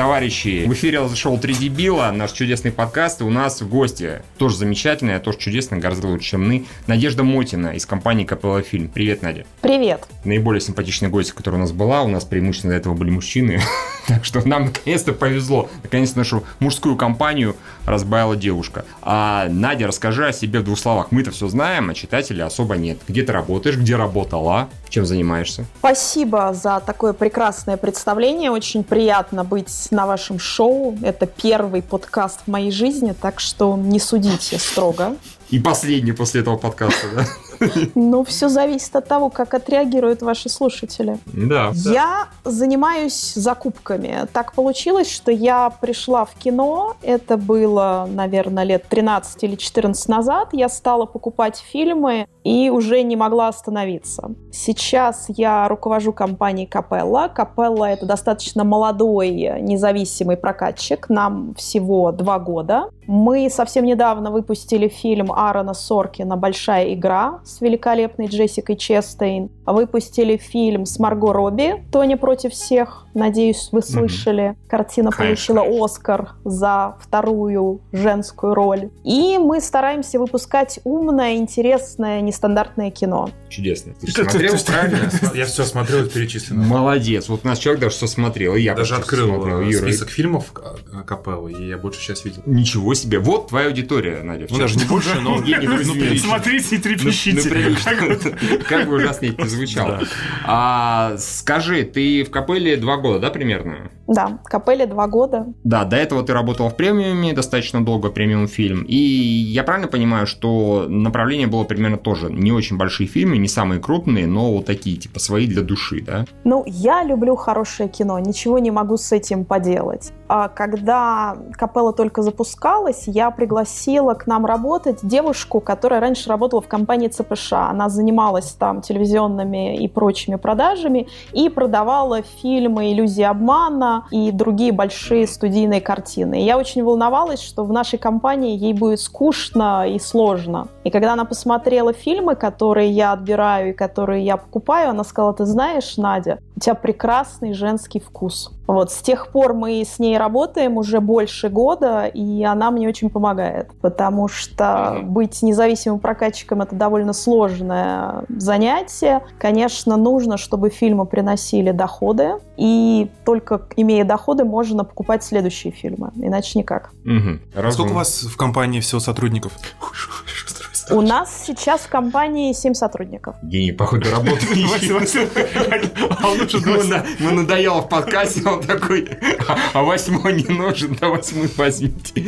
Товарищи! В эфире зашел 3 дебила, наш чудесный подкаст. И у нас в гости тоже замечательная, тоже чудесная, гораздо лучше, чем мы, Надежда Мотина из компании Капелла Фильм. Привет, Надя. Привет. Наиболее симпатичная гостья, которая у нас была. У нас преимущественно до этого были мужчины. так что нам наконец-то повезло. Наконец-то нашу мужскую компанию разбавила девушка. А Надя, расскажи о себе в двух словах. Мы-то все знаем, а читателей особо нет. Где ты работаешь, где работала, чем занимаешься? Спасибо за такое прекрасное представление. Очень приятно быть на вашем шоу. Это первый подкаст в моей жизни, так что не судите строго. И последний после этого подкаста, да? Ну, все зависит от того, как отреагируют ваши слушатели. Да. Я занимаюсь закупками. Так получилось, что я пришла в кино. Это было, наверное, лет 13 или 14 назад. Я стала покупать фильмы и уже не могла остановиться. Сейчас я руковожу компанией Капелла. Капелла — это достаточно молодой независимый прокатчик. Нам всего два года. Мы совсем недавно выпустили фильм Аарона Соркина «Большая игра» с великолепной Джессикой Честейн. Выпустили фильм с Марго Робби «Тоня против всех». Надеюсь, вы слышали. Mm-hmm. Картина конечно, получила конечно. Оскар за вторую женскую роль. И мы стараемся выпускать умное, интересное, нестандартное кино. Чудесно. Ты, смотрел, правильно? Я все смотрел, перечислено. Молодец. Вот у нас человек даже все смотрел. И я даже открыл э, список фильмов э, Капеллы, и я больше сейчас видел. Ничего себе. Вот твоя аудитория, Надя. Ну, даже не больше, но... Смотрите и трепещите. Как бы ужасно это звучало. А, скажи, ты в Капелле два года, да, примерно? Да, Капелле два года. Да, до этого ты работала в премиуме достаточно долго, премиум фильм. И я правильно понимаю, что направление было примерно тоже не очень большие фильмы, не самые крупные, но вот такие, типа, свои для души, да? Ну, я люблю хорошее кино, ничего не могу с этим поделать. А когда Капелла только запускалась, я пригласила к нам работать девушку, которая раньше работала в компании ЦПШ. Она занималась там телевизионными и прочими продажами и продавала фильмы «Иллюзия обмана», и другие большие студийные картины. И я очень волновалась, что в нашей компании ей будет скучно и сложно. И когда она посмотрела фильмы, которые я отбираю и которые я покупаю, она сказала, ты знаешь, Надя, у тебя прекрасный женский вкус. Вот, с тех пор мы с ней работаем уже больше года, и она мне очень помогает, потому что быть независимым прокатчиком — это довольно сложное занятие. Конечно, нужно, чтобы фильмы приносили доходы, и только имея доходы, можно покупать следующие фильмы, иначе никак. Угу. Сколько у вас в компании всего сотрудников? У нас сейчас в компании 7 сотрудников. Гений, походу, работает. Мы надоело в подкасте, он такой, а восьмой не нужен, да восьмой возьмите.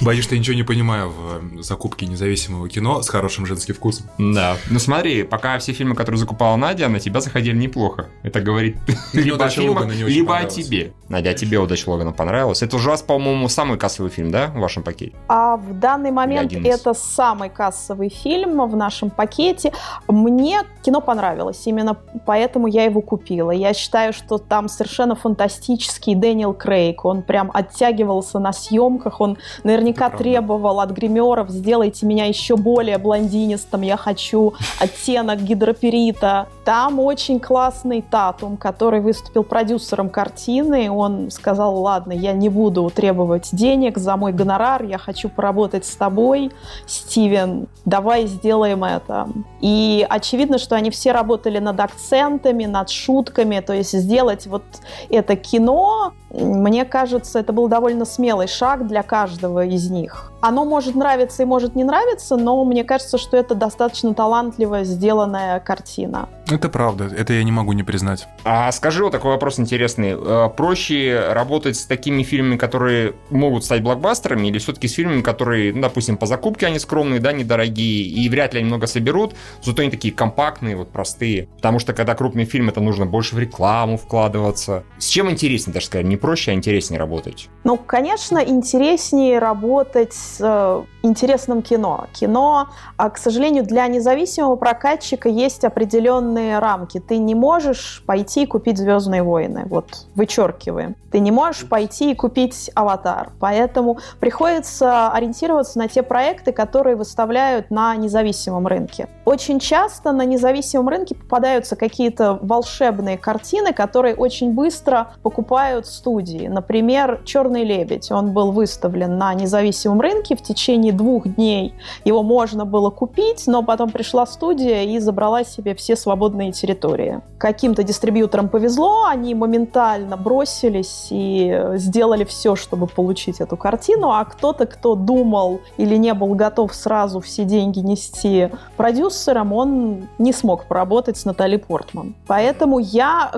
Боюсь, что я ничего не понимаю в э, закупке независимого кино с хорошим женским вкусом. Да. Ну смотри, пока все фильмы, которые закупала Надя, на тебя заходили неплохо. Это говорит либо о фильмах, либо о тебе. Надя, а тебе удача Логана понравилась? Это уже раз, по-моему, самый кассовый фильм, да, в вашем пакете? А в данный момент это самый кассовый фильм в нашем пакете. Мне кино понравилось, именно поэтому я его купила. Я считаю, что там совершенно фантастический Дэниел Крейг. Он прям оттягивался на съемках, он наверняка требовал от гримеров, сделайте меня еще более блондинистым, я хочу оттенок гидроперита. Там очень классный Татум, который выступил продюсером картины. Он сказал, ладно, я не буду требовать денег за мой гонорар, я хочу поработать с тобой, Стивен, давай сделаем это. И очевидно, что они все работали над акцентами, над шутками, то есть сделать вот это кино, мне кажется, это был довольно смелый шаг для каждого из них. Оно может нравиться и может не нравиться, но мне кажется, что это достаточно талантливо сделанная картина. Это правда, это я не могу не признать. А скажи вот такой вопрос интересный. Э, проще работать с такими фильмами, которые могут стать блокбастерами, или все-таки с фильмами, которые, ну, допустим, по закупке они скромные, да, недорогие, и вряд ли они много соберут, зато они такие компактные, вот простые. Потому что когда крупный фильм, это нужно больше в рекламу вкладываться. С чем интереснее, даже сказать, не проще, а интереснее работать? Ну, конечно, интереснее работать с э, интересным кино. Кино, а, к сожалению, для независимого прокатчика есть определенные рамки. Ты не можешь пойти и купить «Звездные войны», вот вычеркиваем. Ты не можешь пойти и купить «Аватар». Поэтому приходится ориентироваться на те проекты, которые выставляют на независимом рынке. Очень часто на независимом рынке попадаются какие-то волшебные картины, которые очень быстро покупают студии. Например, «Черный лебедь». Он был выставлен на независимом рынке в течение двух дней. Его можно было купить, но потом пришла студия и забрала себе все свободные территории. Каким-то дистрибьюторам повезло, они моментально бросились и сделали все, чтобы получить эту картину, а кто-то, кто думал или не был готов сразу все деньги нести продюсерам, он не смог поработать с Натали Портман. Поэтому я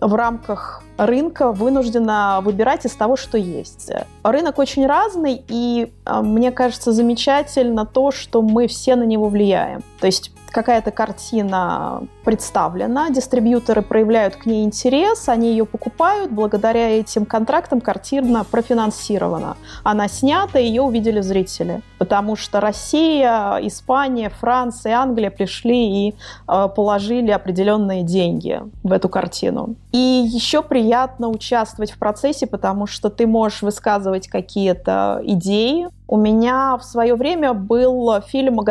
в рамках рынка вынуждена выбирать из того, что есть. Рынок очень разный, и а, мне кажется замечательно то, что мы все на него влияем. То есть какая-то картина представлена, дистрибьюторы проявляют к ней интерес, они ее покупают, благодаря этим контрактам картина профинансирована. Она снята, ее увидели зрители, потому что Россия, Испания, Франция, Англия пришли и э, положили определенные деньги в эту картину. И еще приятно участвовать в процессе, потому что ты можешь высказывать какие-то идеи, у меня в свое время был фильм э,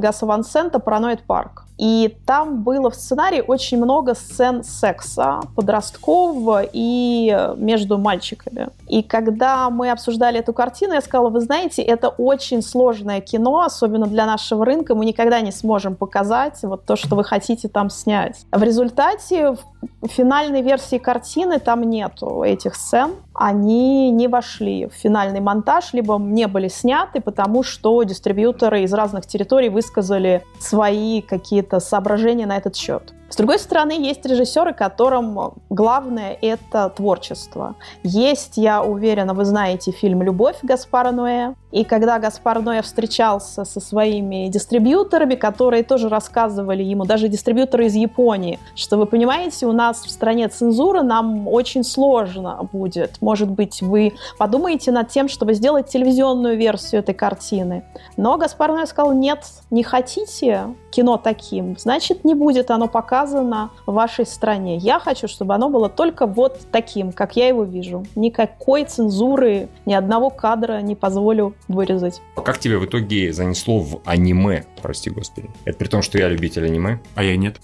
Гаса Ван Сента «Параноид парк». И там было в сценарии очень много сцен секса подросткового и между мальчиками. И когда мы обсуждали эту картину, я сказала, вы знаете, это очень сложное кино, особенно для нашего рынка. Мы никогда не сможем показать вот то, что вы хотите там снять. В результате в финальной версии картины там нету этих сцен. Они не вошли в финальный монтаж, либо не были сняты, потому что дистрибьюторы из разных территорий высказали свои какие-то соображения на этот счет. С другой стороны, есть режиссеры, которым главное — это творчество. Есть, я уверена, вы знаете фильм «Любовь» Гаспара Ноэ. И когда Гаспар Ноэ встречался со своими дистрибьюторами, которые тоже рассказывали ему, даже дистрибьюторы из Японии, что вы понимаете, у нас в стране цензура, нам очень сложно будет. Может быть, вы подумаете над тем, чтобы сделать телевизионную версию этой картины. Но Гаспар Ноэ сказал, нет, не хотите кино таким, значит, не будет оно пока показано в вашей стране. Я хочу, чтобы оно было только вот таким, как я его вижу. Никакой цензуры, ни одного кадра не позволю вырезать. А как тебе в итоге занесло в аниме, прости господи? Это при том, что я любитель аниме. А я нет.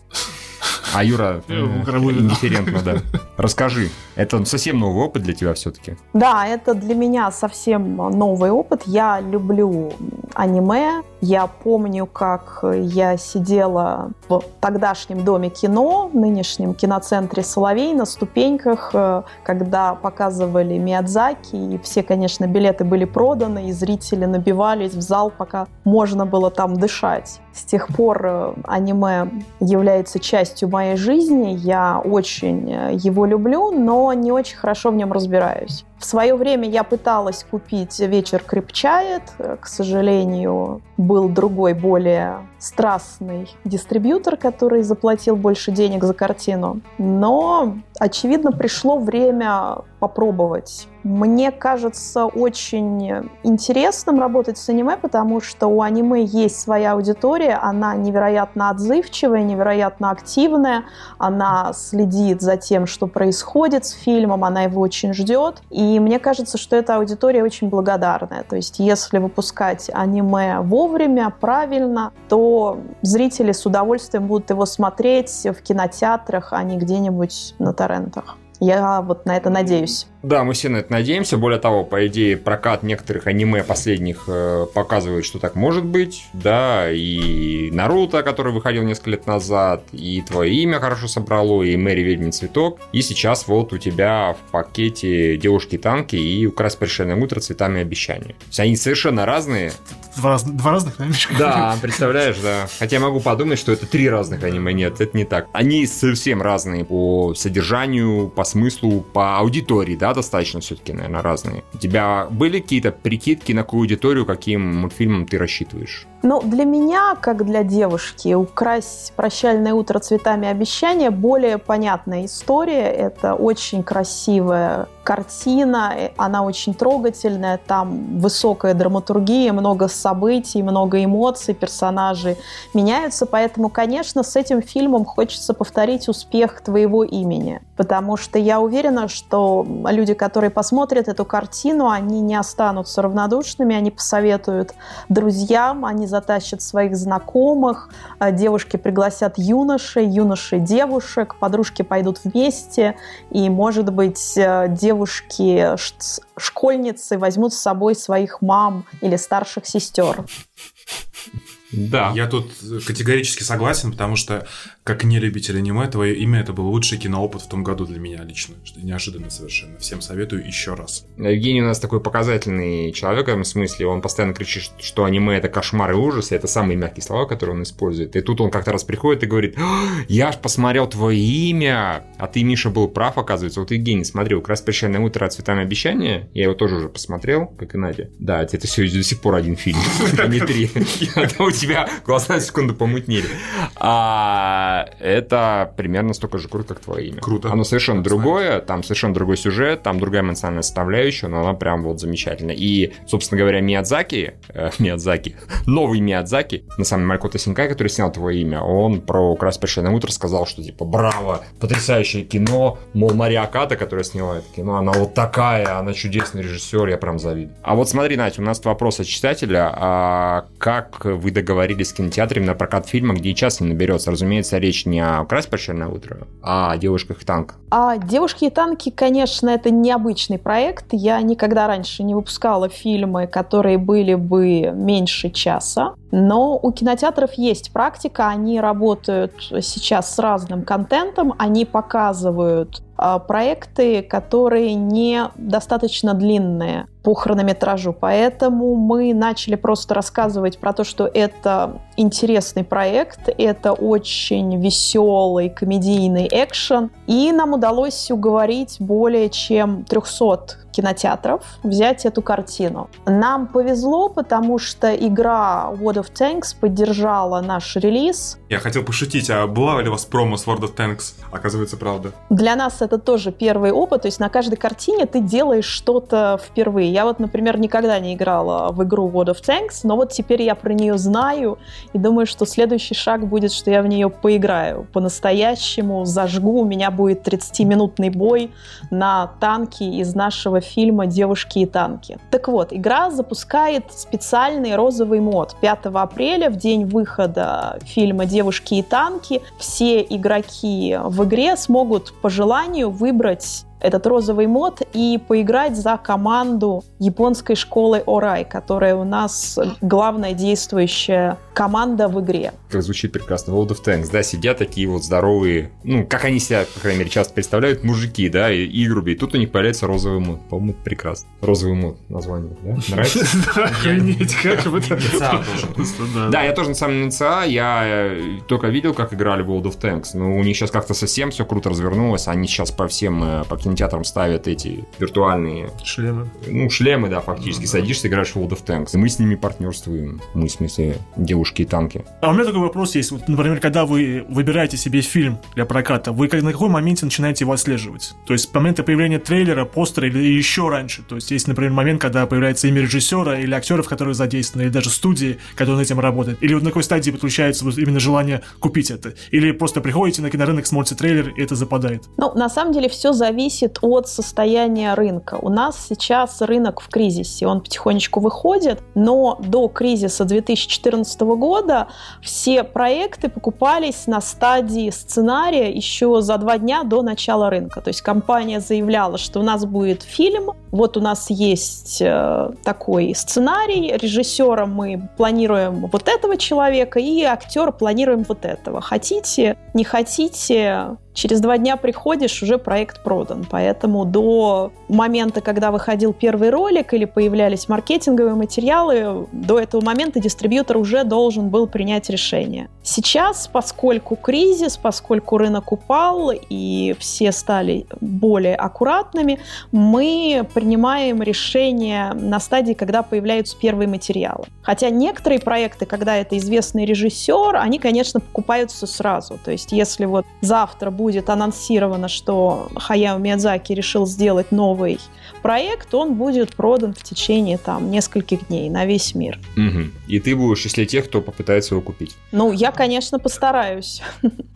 А Юра индифферентно, да. Расскажи, это совсем новый опыт для тебя все-таки? Да, это для меня совсем новый опыт. Я люблю аниме. Я помню, как я сидела в тогдашнем доме кино, в нынешнем киноцентре «Соловей» на ступеньках, э, когда показывали Миядзаки, и все, конечно, билеты были проданы, и зрители набивались в зал, пока можно было там дышать. С тех пор э, аниме является частью моей жизни. Я очень э, его люблю, но не очень хорошо в нем разбираюсь. В свое время я пыталась купить «Вечер крепчает». К сожалению, был другой, более страстный дистрибьютор, который заплатил больше денег за картину. Но, очевидно, пришло время попробовать. Мне кажется очень интересным работать с аниме, потому что у аниме есть своя аудитория, она невероятно отзывчивая, невероятно активная, она следит за тем, что происходит с фильмом, она его очень ждет. И и мне кажется, что эта аудитория очень благодарная. То есть если выпускать аниме вовремя, правильно, то зрители с удовольствием будут его смотреть в кинотеатрах, а не где-нибудь на торрентах. Я вот на это надеюсь. Да, мы все на это надеемся. Более того, по идее, прокат некоторых аниме последних э, показывает, что так может быть. Да, и Наруто, который выходил несколько лет назад, и твое имя хорошо собрало, и Мэри Ведьмин цветок. И сейчас вот у тебя в пакете девушки-танки и украсть пришельное утро цветами обещания. То есть они совершенно разные. Два, раз, два разных аниме? Да, представляешь, да. Хотя я могу подумать, что это три разных аниме. Нет, это не так. Они совсем разные по содержанию, по смыслу, по аудитории, да, достаточно все-таки, наверное, разные. У тебя были какие-то прикидки на какую аудиторию, каким мультфильмом ты рассчитываешь? Ну, для меня, как для девушки, украсть «Прощальное утро цветами обещания» более понятная история. Это очень красивая картина, э, она очень трогательная, там высокая драматургия, много событий, много эмоций, персонажи меняются, поэтому, конечно, с этим фильмом хочется повторить успех твоего имени, потому что я уверена, что люди, которые посмотрят эту картину, они не останутся равнодушными, они посоветуют друзьям, они затащат своих знакомых, а девушки пригласят юношей, юноши девушек, подружки пойдут вместе, и, может быть, э, девушки школьницы возьмут с собой своих мам или старших сестер. Да. Я тут категорически согласен, потому что, как не любитель аниме, твое имя это был лучший киноопыт в том году для меня лично. Что неожиданно совершенно. Всем советую еще раз. Евгений у нас такой показательный человек в этом смысле. Он постоянно кричит, что аниме это кошмар и ужас. И это самые мягкие слова, которые он использует. И тут он как-то раз приходит и говорит, я ж посмотрел твое имя, а ты, Миша, был прав, оказывается. Вот Евгений смотрел как раз «Прощальное утро» цветами обещания. Я его тоже уже посмотрел, как и Надя. Да, это все до сих пор один фильм, а не три. тебя глаза на секунду помутнели. А это примерно столько же круто, как твое имя. Круто. Оно совершенно другое, там совершенно другой сюжет, там другая эмоциональная составляющая, но она прям вот замечательная. И, собственно говоря, Миядзаки, э, Миядзаки, новый Миядзаки, на самом деле Малькота Синкай, который снял твое имя, он про «Крас на утро» сказал, что типа браво, потрясающее кино, мол, Мария Аката, которая сняла это кино, она вот такая, она чудесный режиссер, я прям завидую. А вот смотри, Надя, у нас вопрос от читателя, а как вы договорились договорились с кинотеатрами на прокат фильма, где и час не наберется. Разумеется, речь не о «Крась на утро», а о «Девушках и танках». А «Девушки и танки», конечно, это необычный проект. Я никогда раньше не выпускала фильмы, которые были бы меньше часа. Но у кинотеатров есть практика, они работают сейчас с разным контентом, они показывают проекты, которые не достаточно длинные по хронометражу. Поэтому мы начали просто рассказывать про то, что это интересный проект, это очень веселый комедийный экшен. И нам удалось уговорить более чем 300 кинотеатров взять эту картину. Нам повезло, потому что игра World of Tanks поддержала наш релиз. Я хотел пошутить, а была ли у вас промо с World of Tanks? Оказывается, правда. Для нас это тоже первый опыт, то есть на каждой картине ты делаешь что-то впервые. Я вот, например, никогда не играла в игру World of Tanks, но вот теперь я про нее знаю и думаю, что следующий шаг будет, что я в нее поиграю по-настоящему, зажгу, у меня будет 30-минутный бой на танке из нашего фильма «Девушки и танки». Так вот, игра запускает специальный розовый мод. 5 апреля, в день выхода фильма «Девушки и танки», все игроки в игре смогут по желанию выбрать этот розовый мод и поиграть за команду японской школы Орай, которая у нас главная действующая команда в игре. Как звучит прекрасно. World of Tanks, да, сидят такие вот здоровые, ну, как они себя, по крайней мере, часто представляют, мужики, да, и, и игры, и тут у них появляется розовый мод. По-моему, это прекрасно. Розовый мод название, да? Нравится? Охренеть, как бы это... Да, я тоже на самом деле НЦА, я э, только видел, как играли World of Tanks, но у них сейчас как-то совсем все круто развернулось, они сейчас по всем, э, по кинотеатрам ставят эти виртуальные... Шлемы. Ну, шлемы, да, фактически. Садишься, играешь в World of Tanks. И мы с ними партнерствуем. Мы, в смысле, девушки и танки. А у меня такой вопрос есть. Вот, например, когда вы выбираете себе фильм для проката, вы на какой моменте начинаете его отслеживать? То есть, с момента появления трейлера, постера или еще раньше? То есть, есть, например, момент, когда появляется имя режиссера или актеров, которые задействованы, или даже студии, которые над этим работают. Или вот на какой стадии подключается вот именно желание купить это? Или просто приходите на кинорынок, смотрите трейлер, и это западает? Ну, на самом деле, все зависит зависит от состояния рынка. У нас сейчас рынок в кризисе, он потихонечку выходит, но до кризиса 2014 года все проекты покупались на стадии сценария еще за два дня до начала рынка. То есть компания заявляла, что у нас будет фильм, вот у нас есть э, такой сценарий, режиссера мы планируем вот этого человека, и актера планируем вот этого. Хотите, не хотите, Через два дня приходишь, уже проект продан. Поэтому до момента, когда выходил первый ролик или появлялись маркетинговые материалы, до этого момента дистрибьютор уже должен был принять решение. Сейчас, поскольку кризис, поскольку рынок упал и все стали более аккуратными, мы принимаем решение на стадии, когда появляются первые материалы. Хотя некоторые проекты, когда это известный режиссер, они, конечно, покупаются сразу. То есть если вот завтра будет будет анонсировано, что Хаяо Миядзаки решил сделать новый проект, он будет продан в течение там нескольких дней на весь мир. Угу. И ты будешь числе тех, кто попытается его купить? Ну, я, конечно, постараюсь.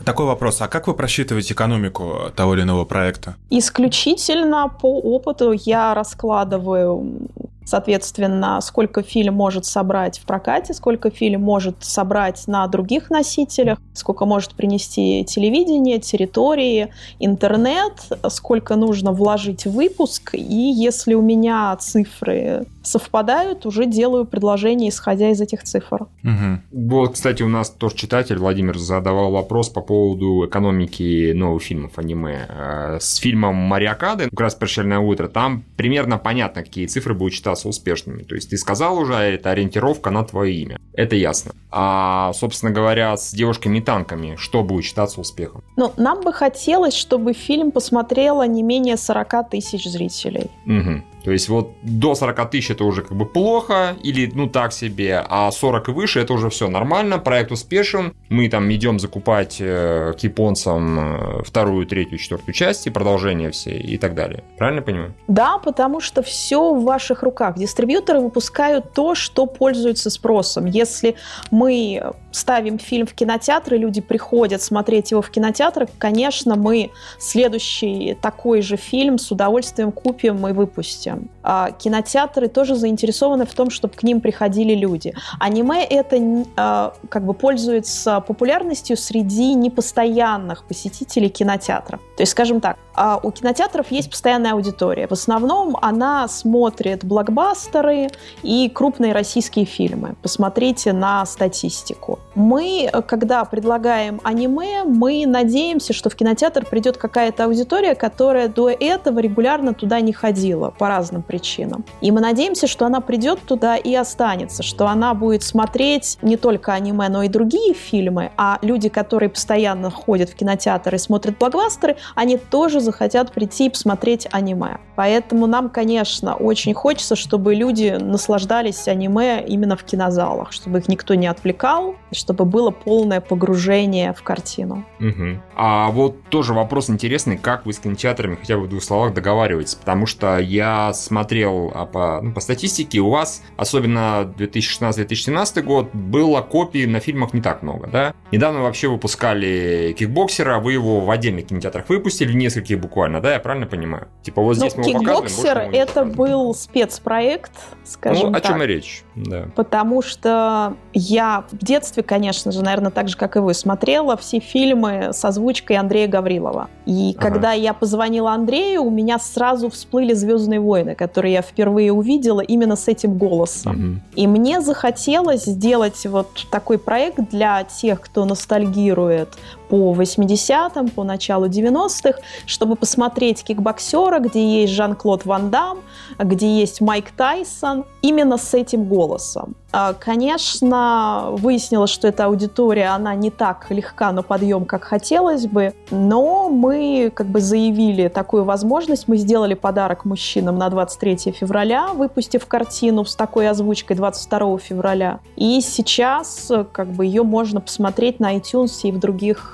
Такой вопрос. А как вы просчитываете экономику того или иного проекта? Исключительно по опыту я раскладываю Соответственно, сколько фильм может собрать в прокате, сколько фильм может собрать на других носителях, сколько может принести телевидение, территории, интернет, сколько нужно вложить в выпуск. И если у меня цифры совпадают, уже делаю предложение, исходя из этих цифр. Угу. Вот, кстати, у нас тоже читатель Владимир задавал вопрос по поводу экономики новых фильмов аниме. Э, с фильмом «Мариакады», как раз «Прощальное утро», там примерно понятно, какие цифры будут считаться успешными. То есть ты сказал уже, это ориентировка на твое имя. Это ясно. А, собственно говоря, с девушками-танками, что будет считаться успехом? Ну, нам бы хотелось, чтобы фильм посмотрело не менее 40 тысяч зрителей. Угу. То есть вот до 40 тысяч это уже как бы плохо или ну так себе, а 40 и выше это уже все нормально, проект успешен, мы там идем закупать э, к японцам э, вторую, третью, четвертую часть и продолжение все и так далее. Правильно понимаю? Да, потому что все в ваших руках. Дистрибьюторы выпускают то, что пользуется спросом. Если мы ставим фильм в кинотеатры, люди приходят смотреть его в кинотеатрах, конечно, мы следующий такой же фильм с удовольствием купим и выпустим. А кинотеатры тоже заинтересованы в том, чтобы к ним приходили люди. Аниме это а, как бы пользуется популярностью среди непостоянных посетителей кинотеатра. То есть, скажем так, а у кинотеатров есть постоянная аудитория. В основном она смотрит блокбастеры и крупные российские фильмы. Посмотрите на статистику. Мы, когда предлагаем аниме, мы надеемся, что в кинотеатр придет какая-то аудитория, которая до этого регулярно туда не ходила по разным причинам. И мы надеемся, что она придет туда и останется, что она будет смотреть не только аниме, но и другие фильмы, а люди, которые постоянно ходят в кинотеатр и смотрят блокбастеры, они тоже захотят прийти и посмотреть аниме. Поэтому нам, конечно, очень хочется, чтобы люди наслаждались аниме именно в кинозалах, чтобы их никто не отвлекал, чтобы было полное погружение в картину. Угу. А вот тоже вопрос интересный, как вы с кинотеатрами хотя бы в двух словах договариваетесь, потому что я смотрел а по, ну, по статистике, у вас, особенно 2016-2017 год, было копий на фильмах не так много, да? Недавно вообще выпускали кикбоксера, вы его в отдельных кинотеатрах выпустили, нескольких буквально, да, я правильно понимаю? Типа вот здесь ну, мы его кикбоксер это был спецпроект, скажем ну, так. о чем и речь, да. Потому что я в детстве, конечно же, наверное, так же, как и вы, смотрела все фильмы с озвучкой Андрея Гаврилова. И ага. когда я позвонила Андрею, у меня сразу всплыли «Звездные войны», которые я впервые увидела именно с этим голосом. Угу. И мне захотелось сделать вот такой проект для тех, кто ностальгирует по 80-м, по началу 90-х, чтобы посмотреть кикбоксера, где есть Жан-Клод Ван Дам, где есть Майк Тайсон, именно с этим голосом. А, конечно, выяснилось, что эта аудитория, она не так легка на подъем, как хотелось бы, но мы как бы заявили такую возможность. Мы сделали подарок мужчинам на 23 февраля, выпустив картину с такой озвучкой 22 февраля. И сейчас как бы ее можно посмотреть на iTunes и в других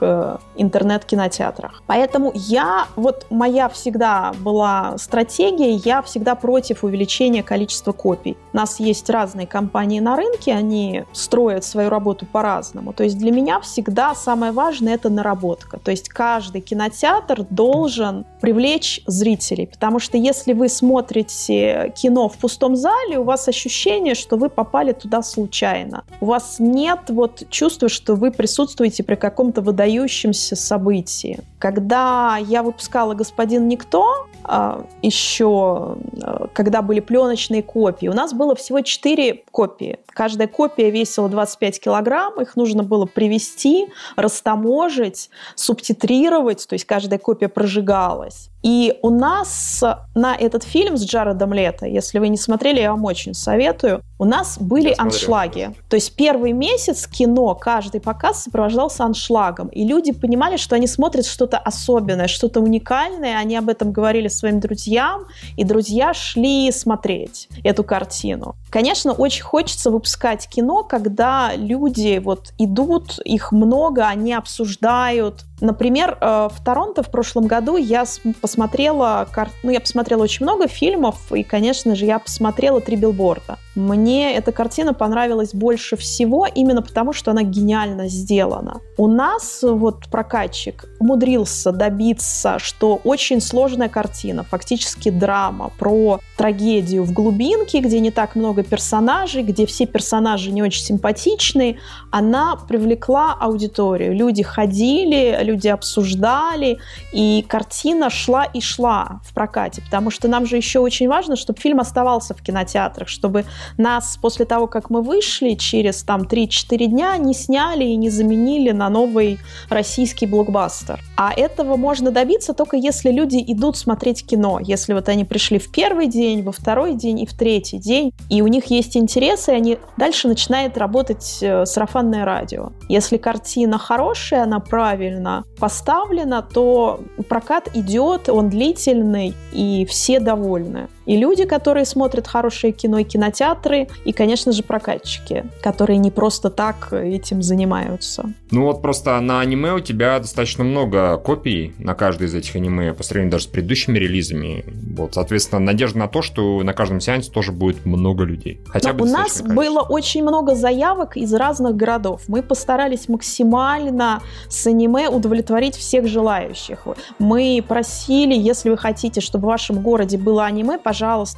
интернет-кинотеатрах. Поэтому я, вот моя всегда была стратегия, я всегда против увеличения количества копий. У нас есть разные компании на рынке, они строят свою работу по-разному. То есть для меня всегда самое важное – это наработка. То есть каждый кинотеатр должен привлечь зрителей, потому что если вы смотрите кино в пустом зале, у вас ощущение, что вы попали туда случайно. У вас нет вот чувства, что вы присутствуете при каком-то выдающемся событии. Когда я выпускала «Господин Никто», а, еще а, когда были пленочные копии, у нас было всего 4 копии. Каждая копия весила 25 килограмм, их нужно было привести, растаможить, субтитрировать, то есть каждая копия прожигалась. И у нас на этот фильм с Джаредом Лето, если вы не смотрели, я вам очень советую, у нас были я аншлаги. Смотрю. То есть первый месяц кино, каждый показ сопровождался аншлагом. И люди понимали, что они смотрят что-то особенное, что-то уникальное. Они об этом говорили своим друзьям, и друзья шли смотреть эту картину. Конечно, очень хочется выпускать кино, когда люди вот идут, их много, они обсуждают. Например, э, в Торонто в прошлом году я посмотрела ну, я посмотрела очень много фильмов, и, конечно же, я посмотрела «Три билборда». Мне эта картина понравилась больше всего именно потому, что она гениально сделана. У нас вот прокатчик умудрился добиться, что очень сложная картина, фактически драма про трагедию в глубинке, где не так много персонажей, где все персонажи не очень симпатичные, она привлекла аудиторию. Люди ходили, люди обсуждали, и картина шла и шла в прокате, потому что нам же еще очень важно, чтобы фильм оставался в кинотеатрах, чтобы нас после того, как мы вышли, через там 3-4 дня не сняли и не заменили на новый российский блокбастер. А этого можно добиться только если люди идут смотреть кино, если вот они пришли в первый день, во второй день и в третий день, и у них есть интересы, и они дальше начинает работать э, сарафанное радио. Если картина хорошая, она правильно поставлена, то прокат идет, он длительный, и все довольны. И люди, которые смотрят хорошее кино, и кинотеатры, и, конечно же, прокатчики, которые не просто так этим занимаются. Ну вот просто на аниме у тебя достаточно много копий на каждый из этих аниме по сравнению даже с предыдущими релизами. Вот, соответственно, надежда на то, что на каждом сеансе тоже будет много людей. Хотя Но бы у нас было очень много заявок из разных городов. Мы постарались максимально с аниме удовлетворить всех желающих. Мы просили, если вы хотите, чтобы в вашем городе было аниме, пожалуйста,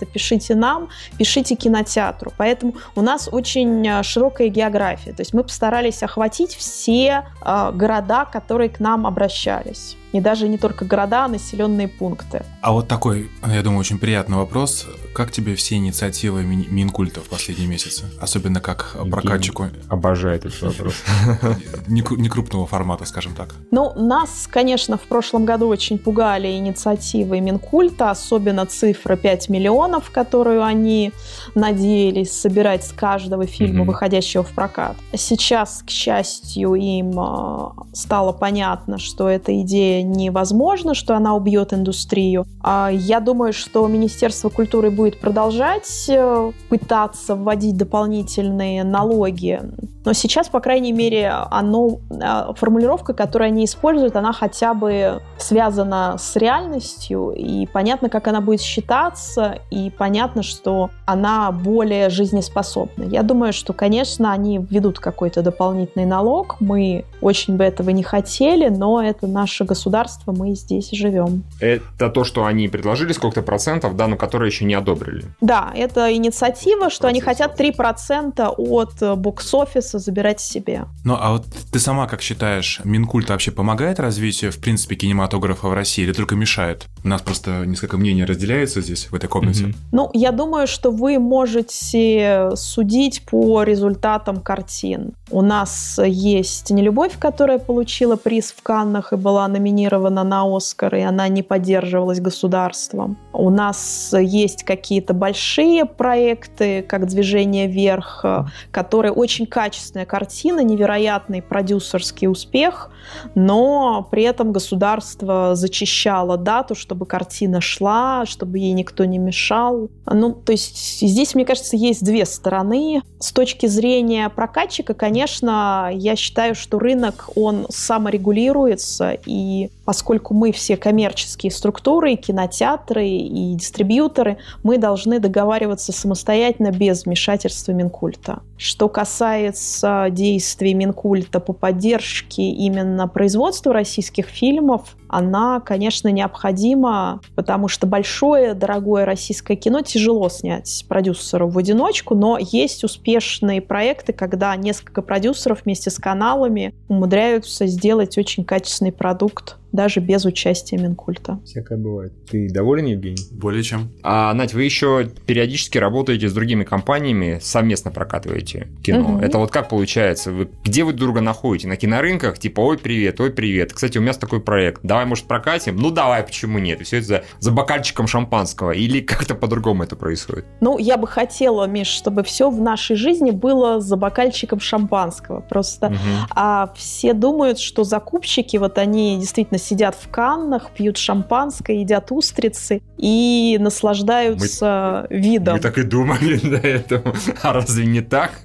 пишите нам, пишите кинотеатру. Поэтому у нас очень э, широкая география. То есть мы постарались охватить все э, города, которые к нам обращались и даже не только города, а населенные пункты. А вот такой, я думаю, очень приятный вопрос. Как тебе все инициативы Минкульта в последние месяцы? Особенно как Евгений прокатчику. Обожает этот вопрос. Не крупного формата, скажем так. Ну, нас, конечно, в прошлом году очень пугали инициативы Минкульта, особенно цифра 5 миллионов, которую они надеялись собирать с каждого фильма, выходящего в прокат. Сейчас, к счастью, им а, стало понятно, что эта идея невозможно, что она убьет индустрию. А я думаю, что Министерство культуры будет продолжать э, пытаться вводить дополнительные налоги. Но сейчас, по крайней мере, оно, э, формулировка, которую они используют, она хотя бы связана с реальностью, и понятно, как она будет считаться, и понятно, что она более жизнеспособна. Я думаю, что, конечно, они введут какой-то дополнительный налог. Мы очень бы этого не хотели, но это наше государство мы здесь живем. Это то, что они предложили, сколько-то процентов, да, но которые еще не одобрили. Да, это инициатива, что они хотят 3% от бокс-офиса забирать себе. Ну, а вот ты сама как считаешь, Минкульт вообще помогает развитию, в принципе, кинематографа в России или только мешает? У нас просто несколько мнений разделяется здесь, в этой комнате. Mm-hmm. Ну, я думаю, что вы можете судить по результатам картин. У нас есть «Нелюбовь», которая получила приз в Каннах и была номинирована на Оскар, и она не поддерживалась государством. У нас есть какие-то большие проекты, как «Движение вверх», которые очень качественная картина, невероятный продюсерский успех, но при этом государство зачищало дату, чтобы картина шла, чтобы ей никто не мешал. Ну, то есть здесь, мне кажется, есть две стороны. С точки зрения прокатчика, конечно, я считаю, что рынок, он саморегулируется, и поскольку мы все коммерческие структуры, и кинотеатры, и дистрибьюторы, мы должны договариваться самостоятельно без вмешательства Минкульта. Что касается действий Минкульта по поддержке именно производства российских фильмов, она, конечно, необходима, потому что большое, дорогое российское кино тяжело снять продюсеру в одиночку, но есть успешные проекты, когда несколько продюсеров вместе с каналами умудряются сделать очень качественный продукт даже без участия Минкульта. Всякое бывает. Ты доволен, Евгений? Более чем. А, Надь, вы еще периодически работаете с другими компаниями, совместно прокатываете кино. Угу. Это вот как получается? Вы, где вы друга находите? На кинорынках? Типа, ой, привет, ой, привет. Кстати, у меня такой проект. Давай, может, прокатим? Ну, давай, почему нет? И все это за, за бокальчиком шампанского. Или как-то по-другому это происходит? Ну, я бы хотела, Миш, чтобы все в нашей жизни было за бокальчиком шампанского. Просто угу. а, все думают, что закупщики, вот они действительно сидят в Каннах, пьют шампанское, едят устрицы и наслаждаются мы, видом. Мы так и думали до этого. А разве не так?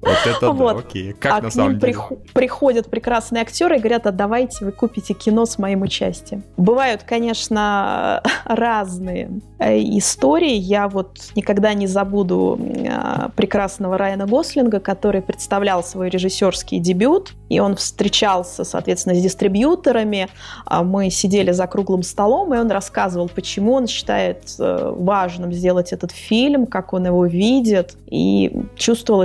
Вот это да, окей. Как а на самом деле? приходят прекрасные актеры и говорят, а давайте вы купите кино с моим участием. Бывают, конечно, разные э, истории. Я вот никогда не забуду э, прекрасного Райана Гослинга, который представлял свой режиссерский дебют, и он встречался, соответственно, с дистрибьюторами. А мы сидели за круглым столом, и он рассказывал, почему он считает э, важным сделать этот фильм, как он его видит. И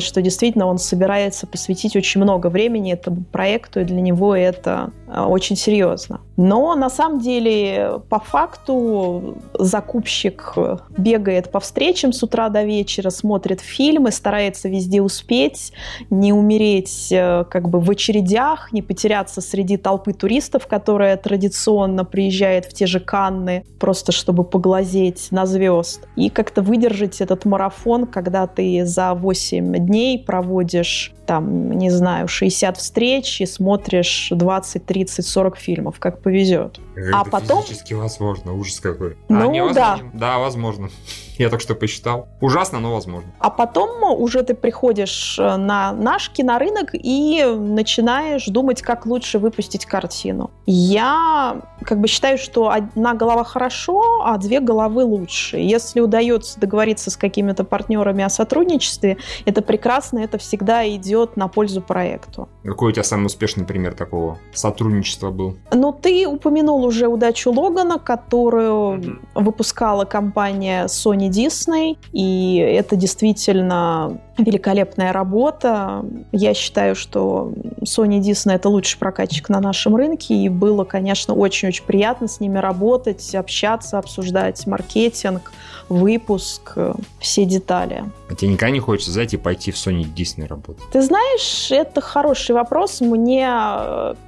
чувствовалось, что действительно он собирается посвятить очень много времени этому проекту, и для него это э, очень серьезно. Но на самом деле, по факту, закупщик бегает по встречам с утра до вечера, смотрит фильмы, старается везде успеть, не умереть э, как бы в очередях, не потеряться среди толпы туристов, которая традиционно приезжает в те же Канны, просто чтобы поглазеть на звезд. И как-то выдержать этот марафон, когда ты за 8 дней проводишь там, не знаю, 60 встреч и смотришь 20, 30, 40 фильмов, как повезет. Это а потом... физически возможно, ужас какой. Ну, а, да. Да, возможно. Я только что посчитал. Ужасно, но возможно. А потом уже ты приходишь э, на наш кинорынок и начинаешь думать, как лучше выпустить картину. Я как бы считаю, что одна голова хорошо, а две головы лучше. Если удается договориться с какими-то партнерами о сотрудничестве, это прекрасно, это всегда идет на пользу проекту. Какой у тебя самый успешный пример такого сотрудничества был? Ну, ты упомянул уже удачу Логана, которую mm-hmm. выпускала компания Sony Disney, и это действительно великолепная работа. Я считаю, что Sony Disney это лучший прокатчик на нашем рынке, и было, конечно, очень-очень приятно с ними работать, общаться, обсуждать маркетинг, выпуск, все детали. А тебе никогда не хочется зайти и пойти в Sony Disney работать? Ты знаешь, это хороший вопрос. Мне,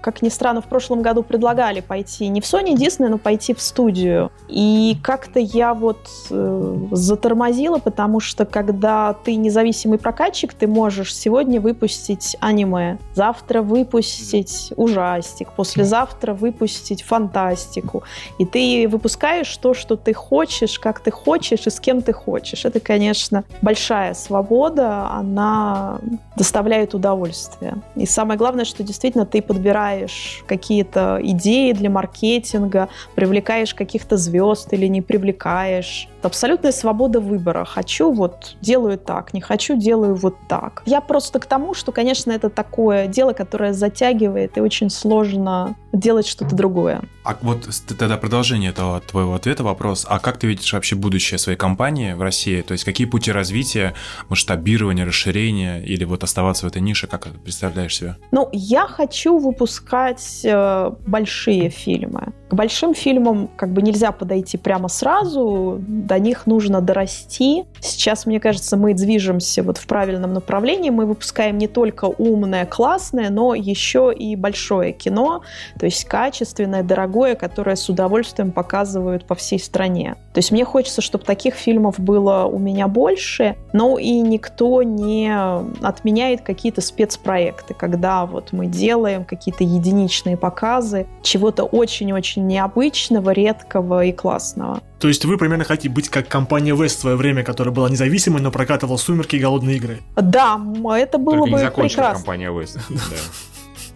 как ни странно, в прошлом году предлагали пойти не в Sony Disney, но пойти в студию. И как-то я вот э, затормозила, потому что когда ты независимый прокатчик, ты можешь сегодня выпустить аниме, завтра выпустить ужастик, послезавтра выпустить фантастику. И ты выпускаешь то, что ты хочешь, как ты хочешь и с кем ты хочешь. Это, конечно, большая большая свобода, она доставляет удовольствие. И самое главное, что действительно ты подбираешь какие-то идеи для маркетинга, привлекаешь каких-то звезд или не привлекаешь. Абсолютная свобода выбора. Хочу, вот делаю так, не хочу, делаю вот так. Я просто к тому, что, конечно, это такое дело, которое затягивает, и очень сложно делать что-то другое. А вот тогда продолжение этого твоего ответа вопрос. А как ты видишь вообще будущее своей компании в России? То есть какие пути развития, масштабирования, расширения или вот оставаться в этой нише? Как ты представляешь себе? Ну, я хочу выпускать э, большие фильмы. К большим фильмам как бы нельзя подойти прямо сразу, до них нужно дорасти. Сейчас, мне кажется, мы движемся вот в правильном направлении. Мы выпускаем не только умное, классное, но еще и большое кино, то есть качественное, дорогое, которое с удовольствием показывают по всей стране. То есть мне хочется, чтобы таких фильмов было у меня больше, но и никто не отменяет какие-то спецпроекты, когда вот мы делаем какие-то единичные показы чего-то очень-очень необычного, редкого и классного. То есть вы примерно хотите быть как компания West в свое время, которая была независимой, но прокатывала «Сумерки» и «Голодные игры». Да, это было Только бы не прекрасно. компания West.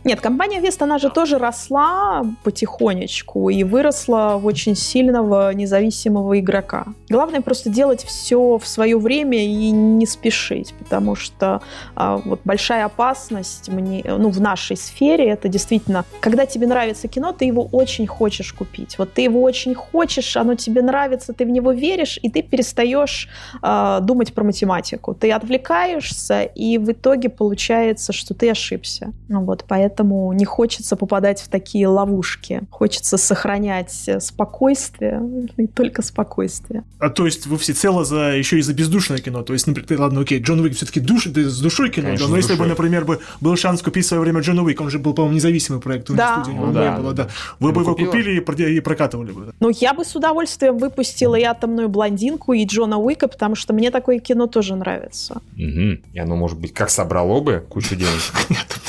Нет, компания Вест, она же тоже росла потихонечку и выросла в очень сильного независимого игрока. Главное просто делать все в свое время и не спешить, потому что а, вот большая опасность мне, ну, в нашей сфере это действительно, когда тебе нравится кино, ты его очень хочешь купить. Вот ты его очень хочешь, оно тебе нравится, ты в него веришь, и ты перестаешь а, думать про математику. Ты отвлекаешься, и в итоге получается, что ты ошибся. Вот, поэтому поэтому не хочется попадать в такие ловушки. Хочется сохранять спокойствие, и только спокойствие. А то есть вы всецело за еще и за бездушное кино? То есть, например, ладно, окей, Джон Уик все-таки душ, с душой кино, Конечно, да, но если душой. бы, например, бы был шанс купить в свое время Джона Уик, он же был, по-моему, независимый проект, да. студии ну, да. было, да. Вы бы его купили и, и прокатывали бы. Ну, я бы с удовольствием выпустила и «Атомную блондинку», и Джона Уика, потому что мне такое кино тоже нравится. Угу. И оно, может быть, как собрало бы кучу денег.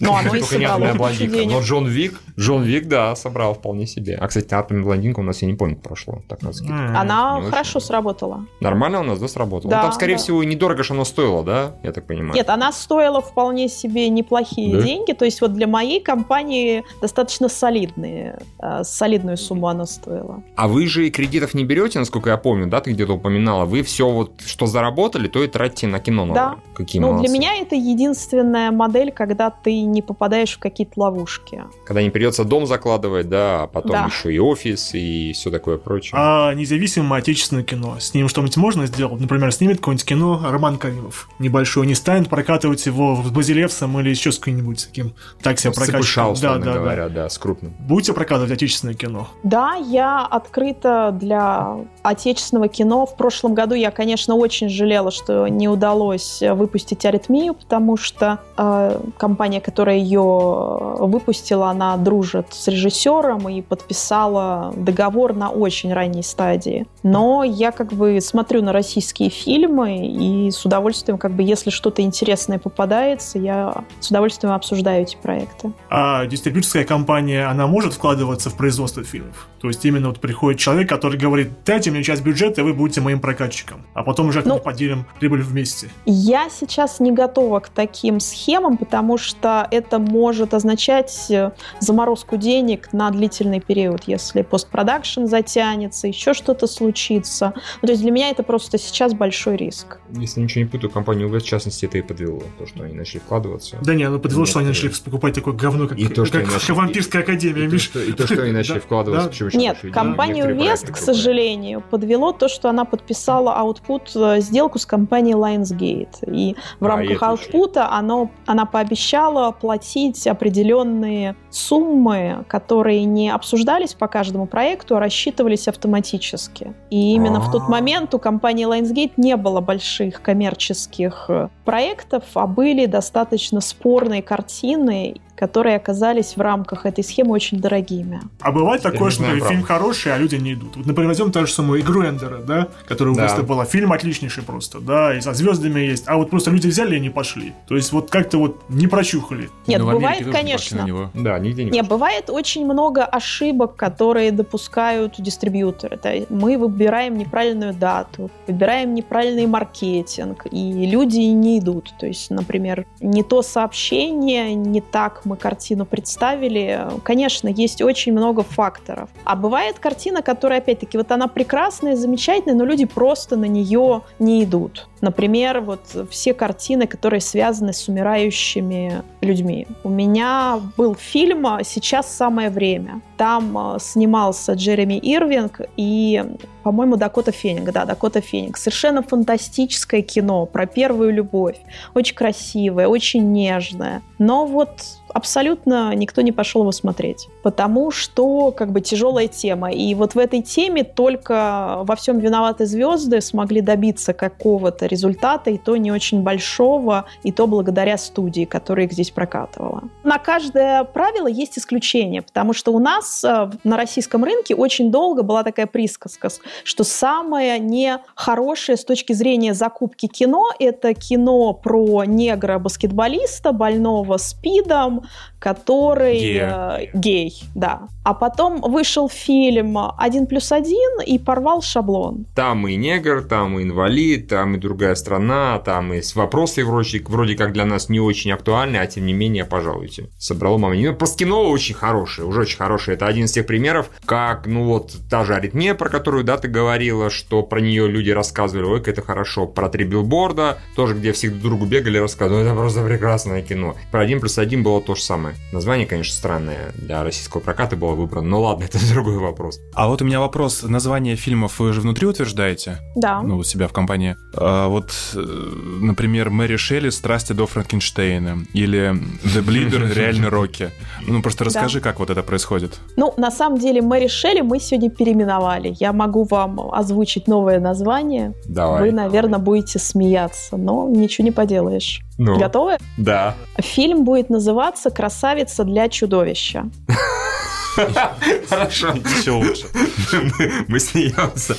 Ну, оно и собрало блондинка. Но Джон Вик, Джон Вик, да, собрал вполне себе. А, кстати, атомная блондинка у нас, я не помню, прошло. Так, Она хорошо сработала. Нормально у нас, да, сработала? Да, там, скорее всего, недорого же оно стоило, да, я так понимаю? Нет, она стоила вполне себе неплохие деньги. То есть вот для моей компании достаточно солидные, э, солидную сумму она стоила. А вы же и кредитов не берете, насколько я помню, да, ты где-то упоминала. Вы все вот, что заработали, то и тратите на кино новое. Да. Какие ну, молодцы. для меня это единственная модель, когда ты не попадаешь в какие-то ловушки. Когда не придется дом закладывать, да, а потом да. еще и офис и все такое прочее. А независимое отечественное кино, с ним что-нибудь можно сделать? Например, снимет какое-нибудь кино Роман Каримов небольшой, не станет прокатывать его с Базилевсом или еще с каким-нибудь таким так себя прокачивать. Да, да, говоря, да. да, с крупным. Будете прокатывать отечественное кино? Да, я открыта для отечественного кино. В прошлом году я, конечно, очень жалела, что не удалось выпустить «Аритмию», потому что э, компания, которая ее выпустила, она дружит с режиссером и подписала договор на очень ранней стадии. Но я как бы смотрю на российские фильмы и с удовольствием, как бы, если что-то интересное попадается, я с удовольствием обсуждаю эти проекты. А дистрибьюторская компания, она может вкладываться в производство фильмов? То есть именно вот приходит человек, который говорит, дайте мне часть бюджета, и вы будете моим прокатчиком. А потом уже ну, поделим прибыль вместе. Я сейчас не готова к таким схемам, потому что это может означать э, заморозку денег на длительный период, если постпродакшн затянется, еще что-то случится. Ну, то есть для меня это просто сейчас большой риск. Если ничего не путаю, компанию УГ, в частности, это и подвело, то, что они начали вкладываться. Да не, ну подвело, что они начали покупать такое говно, как, и то, что как начали, вампирская академия, и, Миш. И то, что они начали вкладываться, Нет, компанию Вест, к сожалению, подвело то, что она подписала аутпут, э, сделку с компанией Lionsgate. И в а, рамках аутпута оно, она пообещала платить определенные суммы, которые не обсуждались по каждому проекту, а рассчитывались автоматически. И именно в тот а. момент у компании Lionsgate не было больших коммерческих э, проектов, а были достаточно спорные картины, которые оказались в рамках этой схемы очень дорогими. А бывает такое, что знаю, фильм хороший, а люди не идут. Вот, например, возьмем ту же самую игру Эндера, да, которая да. у нас была. Фильм отличнейший просто, да, и со звездами есть. А вот просто люди взяли и не пошли. То есть вот как-то вот не прочухали. Нет, ну, бывает, конечно. Да, нигде не. Не, бывает очень много ошибок, которые допускают дистрибьюторы. Это мы выбираем неправильную дату, выбираем неправильный маркетинг, и люди не идут. То есть, например, не то сообщение, не так мы картину представили, конечно, есть очень много факторов. А бывает картина, которая, опять-таки, вот она прекрасная, замечательная, но люди просто на нее не идут. Например, вот все картины, которые связаны с умирающими людьми. У меня был фильм «Сейчас самое время». Там э, снимался Джереми Ирвинг и, по-моему, Дакота Феник. Да, Дакота Феник. Совершенно фантастическое кино про первую любовь. Очень красивое, очень нежное. Но вот абсолютно никто не пошел его смотреть, потому что как бы тяжелая тема. И вот в этой теме только во всем виноваты звезды смогли добиться какого-то результата, и то не очень большого, и то благодаря студии, которая их здесь прокатывала. На каждое правило есть исключение, потому что у нас э, на российском рынке очень долго была такая присказка, что самое нехорошее с точки зрения закупки кино – это кино про негра-баскетболиста, больного СПИДом, который гей. Э, гей, да. А потом вышел фильм «Один плюс один» и порвал шаблон. Там и негр, там и инвалид, там и другая страна, там и вопросы вроде, вроде как для нас не очень актуальны, а тем не менее, пожалуйте. Собрало мама. Ну, просто кино очень хорошее, уже очень хорошее. Это один из тех примеров, как, ну вот, та же аритмия, про которую, да, ты говорила, что про нее люди рассказывали, ой, это хорошо. Про три билборда, тоже, где все друг другу бегали, рассказывали, это просто прекрасное кино. Про один плюс один было то же самое. Название, конечно, странное для российского проката было выбрано, но ладно, это другой вопрос. А вот у меня вопрос. Название фильмов вы же внутри утверждаете? Да. Ну, у себя в компании. А вот, э, например, Мэри Шелли «Страсти до Франкенштейна» или «The Bleeder. Реальный Рокки». Ну, просто расскажи, как вот это происходит. Ну, на самом деле, Мэри Шелли мы сегодня переименовали. Я могу вам озвучить новое название. Давай. Вы, наверное, будете смеяться, но ничего не поделаешь. Ну, Готовы? Да. Фильм будет называться «Красавица для чудовища». Хорошо. Все лучше. Мы смеемся.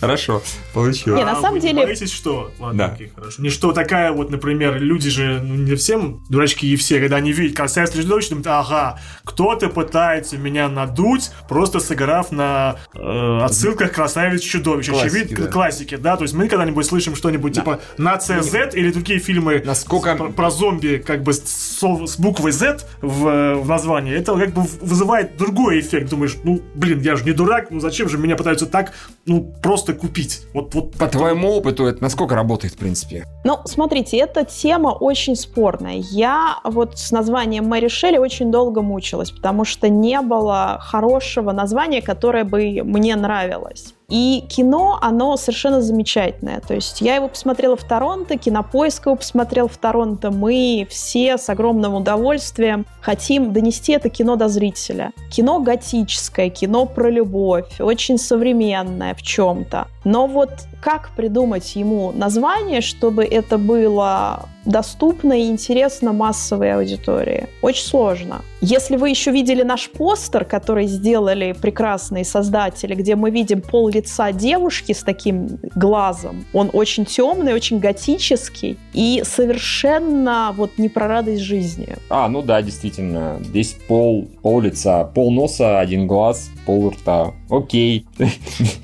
Хорошо, получилось. Не, на самом деле- боитесь, что? Ладно, окей, хорошо. Не что такая вот, например, люди же ну, не всем дурачки и все, когда они видят чудовище, думают, ага, кто-то пытается меня надуть, просто сыграв на э, отсылках красавец чудовище. Классики, Очевидно, классики, да? То есть мы когда-нибудь слышим что-нибудь типа «Нация Z» или другие фильмы про, зомби как бы с, буквой Z в, в названии, это как бы вызывает другой эффект. Думаешь, ну, блин, я же не дурак, ну зачем же меня пытаются так, ну, просто купить? Вот, вот По твоему опыту это насколько работает, в принципе? Ну, смотрите, эта тема очень спорная. Я вот с названием Мэри Шелли очень долго мучилась, потому что не было хорошего названия, которое бы мне нравилось. И кино, оно совершенно замечательное. То есть я его посмотрела в Торонто, Кинопоиск его посмотрел в Торонто. Мы все с огромным удовольствием хотим донести это кино до зрителя. Кино готическое, кино про любовь, очень современное в чем-то. Но вот как придумать ему название, чтобы это было доступно и интересно массовой аудитории? Очень сложно. Если вы еще видели наш постер, который сделали прекрасные создатели, где мы видим пол лица девушки с таким глазом, он очень темный, очень готический и совершенно вот не про радость жизни. А, ну да, действительно. Здесь пол, пол лица, пол носа, один глаз, пол рта. Окей.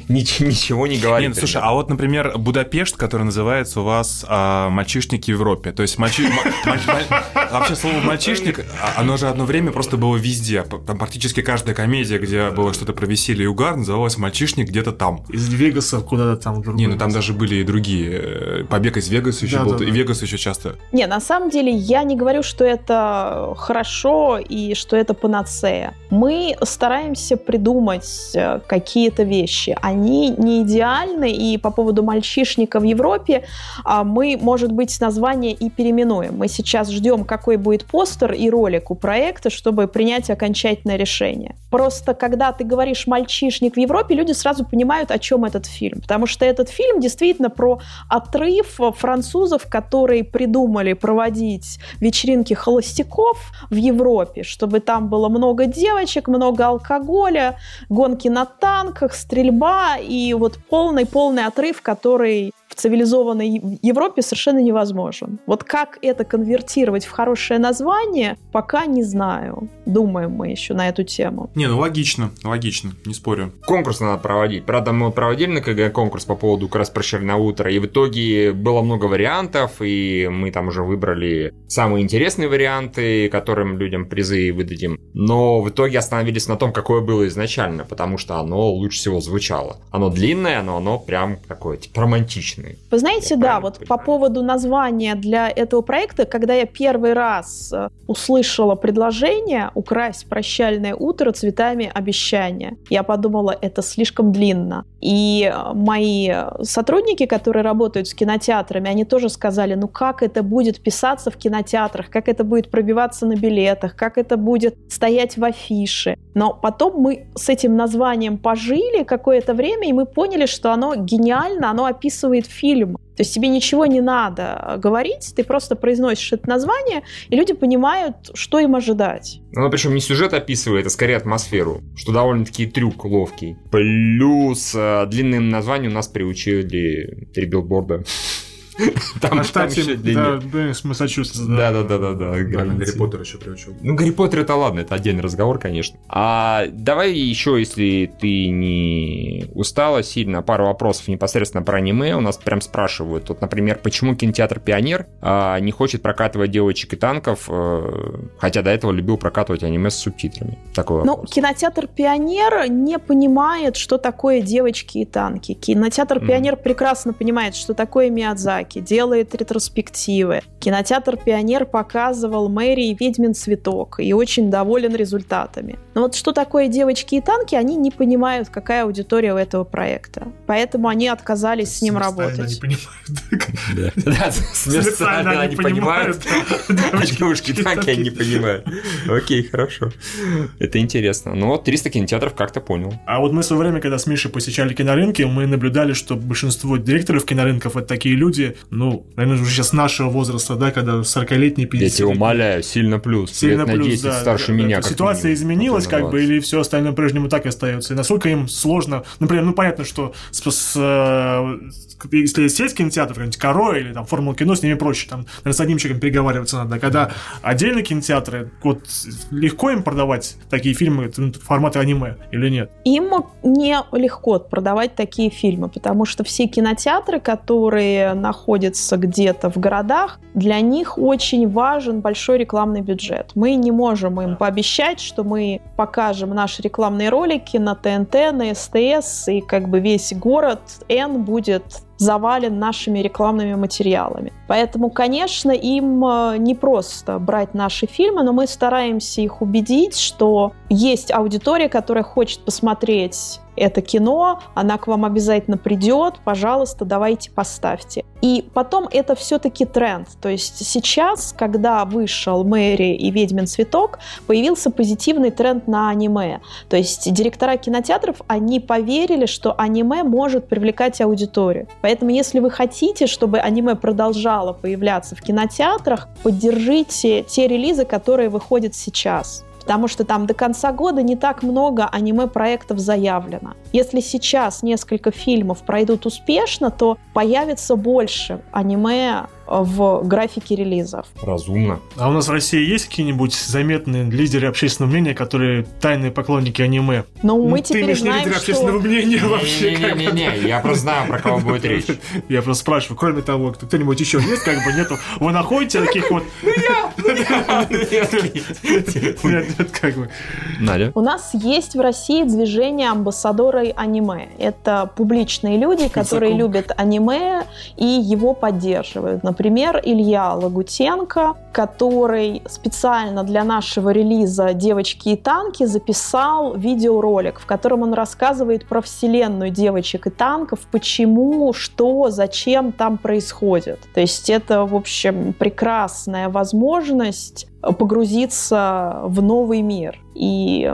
Нич- Ничего не Не, говорит. ну, слушай, а вот, например, Будапешт, который называется у вас а, «Мальчишник в Европе». То есть мальчи- вообще слово «мальчишник», а, оно же одно время просто было везде. Там практически каждая комедия, где было что-то про веселье и угар, называлась «Мальчишник где-то там». из Вегаса куда-то там. Не, ну там даже были и другие. э, Побег из Вегаса еще Да, был. да, И. Вегас еще часто. Не, на самом деле я не говорю, что это хорошо и что это панацея. Мы стараемся придумать э, какие-то вещи. Они не идеальны, и по поводу мальчишника в Европе а, мы, может быть, название и переименуем. Мы сейчас ждем, какой будет постер и ролик у проекта, чтобы принять окончательное решение. Просто когда ты говоришь «мальчишник в Европе», люди сразу понимают, о чем этот фильм. Потому что этот фильм действительно про отрыв французов, которые придумали проводить вечеринки холостяков в Европе, чтобы там было много девочек, много алкоголя, гонки на танках, стрельба и вот полный-полный отрыв, который в цивилизованной Европе совершенно невозможен. Вот как это конвертировать в хорошее название, пока не знаю. Думаем мы еще на эту тему. Не, ну логично, логично, не спорю. Конкурс надо проводить. Правда, мы проводили на КГ конкурс по поводу как раз «Прощальное утро», и в итоге было много вариантов, и мы там уже выбрали самые интересные варианты, которым людям призы выдадим. Но в итоге остановились на том, какое было изначально, потому что оно лучше всего звучало. Оно длинное, но оно прям такое, типа, романтичное. Вы знаете, Я да, вот по понимаю? поводу названия для этого проекта, когда я первый раз э, услышала предложение украсть прощальное утро цветами обещания, я подумала, это слишком длинно. И э, мои сотрудники, которые работают с кинотеатрами, они тоже сказали, ну как это будет писаться в кинотеатрах, как это будет пробиваться на билетах, как это будет стоять в афише. Но потом мы с этим названием пожили какое-то время, и мы поняли, что оно гениально, оно описывает фильм. То есть тебе ничего не надо говорить, ты просто произносишь это название, и люди понимают, что им ожидать. Ну, причем не сюжет описывает, а скорее атмосферу, что довольно-таки трюк ловкий. Плюс э, длинным названием нас приучили три билборда. Там, А, там кстати, еще да, да, мы сочувствуем. Да, да, да, да, да. Гарри Поттер еще приучил. Ну, Гарри Поттер это ладно, это отдельный разговор, конечно. А давай еще, если ты не устала сильно, пару вопросов непосредственно про аниме. У нас прям спрашивают. Тут, например, почему кинотеатр Пионер а, не хочет прокатывать девочек и танков, э, хотя до этого любил прокатывать аниме с субтитрами. Такой Ну, вопрос. кинотеатр Пионер не понимает, что такое девочки и танки. Кинотеатр. Пионер прекрасно понимает, что такое Миядзаки, делает ретроспективы. Кинотеатр Пионер показывал Мэри и Ведьмин цветок и очень доволен результатами. Но вот что такое девочки и танки, они не понимают, какая аудитория у этого проекта. Поэтому они отказались с ним работать. не понимают. Да, смертельно они понимают. А девушки танки они не понимают. Окей, хорошо. Это интересно. Ну вот 300 кинотеатров как-то понял. А вот мы в свое время, когда с Мишей посещали кинорынки, мы наблюдали, что большинство директоров кинорынков это такие люди, ну, наверное, уже сейчас нашего возраста, да, когда 40-летний, 50 Я тебя умоляю, сильно плюс. Сильно Лет плюс, 10 да. старше да, меня. да. Ситуация изменилась, как бы, или все остальное по-прежнему так и остается. И насколько им сложно, например, ну, понятно, что с, с, э, если сеть кинотеатр, какой-нибудь Коро или там Формула кино, с ними проще, там, наверное, с одним человеком переговариваться надо. Когда отдельные кинотеатры, вот легко им продавать такие фильмы формата аниме или нет? Им не легко продавать такие фильмы, потому что все кинотеатры, которые находятся где-то в городах, для них очень важен большой рекламный бюджет. Мы не можем им пообещать, что мы покажем наши рекламные ролики на ТНТ, на СТС, и как бы весь город N будет завален нашими рекламными материалами. Поэтому, конечно, им э, не просто брать наши фильмы, но мы стараемся их убедить, что есть аудитория, которая хочет посмотреть это кино, она к вам обязательно придет, пожалуйста, давайте поставьте. И потом это все-таки тренд. То есть сейчас, когда вышел Мэри и Ведьмин цветок, появился позитивный тренд на аниме. То есть директора кинотеатров, они поверили, что аниме может привлекать аудиторию. Поэтому если вы хотите, чтобы аниме продолжало появляться в кинотеатрах, поддержите те релизы, которые выходят сейчас потому что там до конца года не так много аниме-проектов заявлено. Если сейчас несколько фильмов пройдут успешно, то появится больше аниме в графике релизов. Разумно. А у нас в России есть какие-нибудь заметные лидеры общественного мнения, которые тайные поклонники аниме? Ну, мы ну, теперь ты знаем, не лидер общественного мнения вообще. Не-не-не, я просто знаю, про кого будет речь. Я просто спрашиваю, кроме того, кто-нибудь еще есть, как бы нету? Вы находите таких вот... Ну Надя? У нас есть в России движение амбассадоры аниме. Это публичные люди, которые любят аниме и его поддерживают. Например, Илья Лагутенко, который специально для нашего релиза «Девочки и танки» записал видеоролик, в котором он рассказывает про вселенную девочек и танков, почему, что, зачем там происходит. То есть это, в общем, прекрасная возможность погрузиться в новый мир. И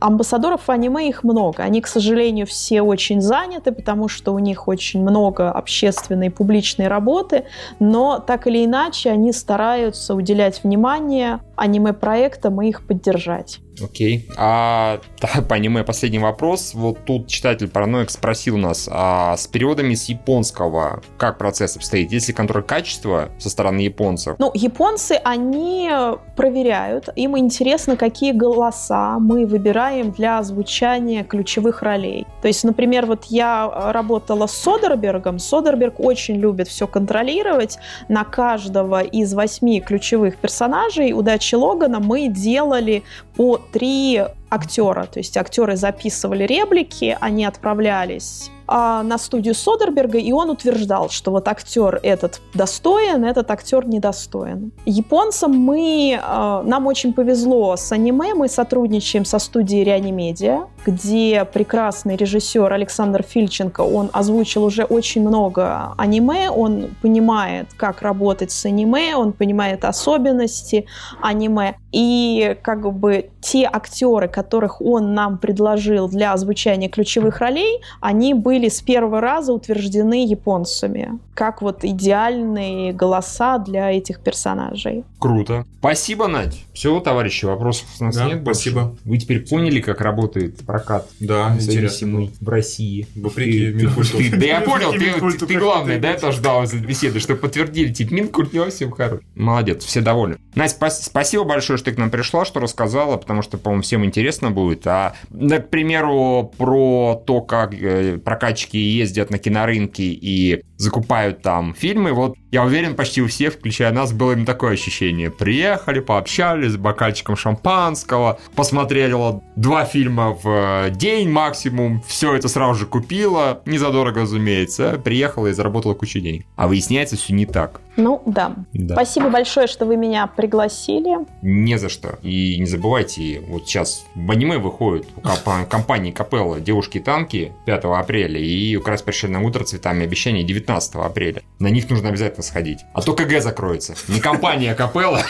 Амбассадоров аниме их много. Они, к сожалению, все очень заняты, потому что у них очень много общественной и публичной работы, но так или иначе они стараются уделять внимание аниме-проектам и их поддержать. Окей. А да, по аниме последний вопрос. Вот тут читатель Параноик спросил нас, а с переводами с японского как процесс обстоит? Есть ли контроль качества со стороны японцев? Ну, японцы, они проверяют. Им интересно, какие голоса мы выбираем для звучания ключевых ролей. То есть, например, вот я работала с Содербергом. Содерберг очень любит все контролировать. На каждого из восьми ключевых персонажей удачи Логана мы делали по три актера. То есть актеры записывали реплики, они отправлялись а, на студию Содерберга, и он утверждал, что вот актер этот достоин, этот актер недостоин. Японцам мы, а, нам очень повезло с аниме, мы сотрудничаем со студией Реанимедиа, где прекрасный режиссер Александр Фильченко, он озвучил уже очень много аниме, он понимает, как работать с аниме, он понимает особенности аниме, и как бы те актеры, которых он нам предложил для озвучания ключевых ролей, они были с первого раза утверждены японцами, как вот идеальные голоса для этих персонажей. Круто. Спасибо, Надь. Все, товарищи, вопросов у нас да, нет. Спасибо. Больше. Вы теперь поняли, как работает прокат? Да, независимый в России. Вопреки Минкульту. Да я понял, ты, ты главное, да, это ждал из беседы, что подтвердили, типа, Минкульт не всем хорош. Молодец, все довольны. Настя, спасибо большое, что ты к нам пришла, что рассказала, потому что, по-моему, всем интересно будет. А, к примеру, про то, как э, прокатчики ездят на кинорынки и закупают там фильмы, вот я уверен, почти у всех, включая нас, было именно такое ощущение. Приехали, пообщались с бокальчиком шампанского, посмотрела два фильма в э, день максимум, все это сразу же купила, не задорого, разумеется, приехала и заработала кучу денег. А выясняется, все не так. Ну, да. да. Спасибо большое, что вы меня пригласили. Не за что. И не забывайте, вот сейчас в аниме выходит у компании Капелла «Девушки-танки» 5 апреля, и «Украсть пришельное утро цветами обещаний» 19 15 апреля. На них нужно обязательно сходить. А то КГ закроется. Не компания Капелла,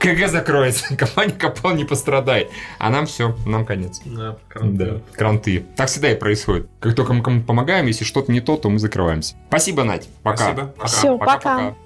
КГ закроется. Компания Капелла не пострадает. А нам все, нам конец. Да, кранты. Да, кранты. Так всегда и происходит. Как только мы кому помогаем, если что-то не то, то мы закрываемся. Спасибо, Надь. Пока. Спасибо. Пока. Все, пока. пока. пока.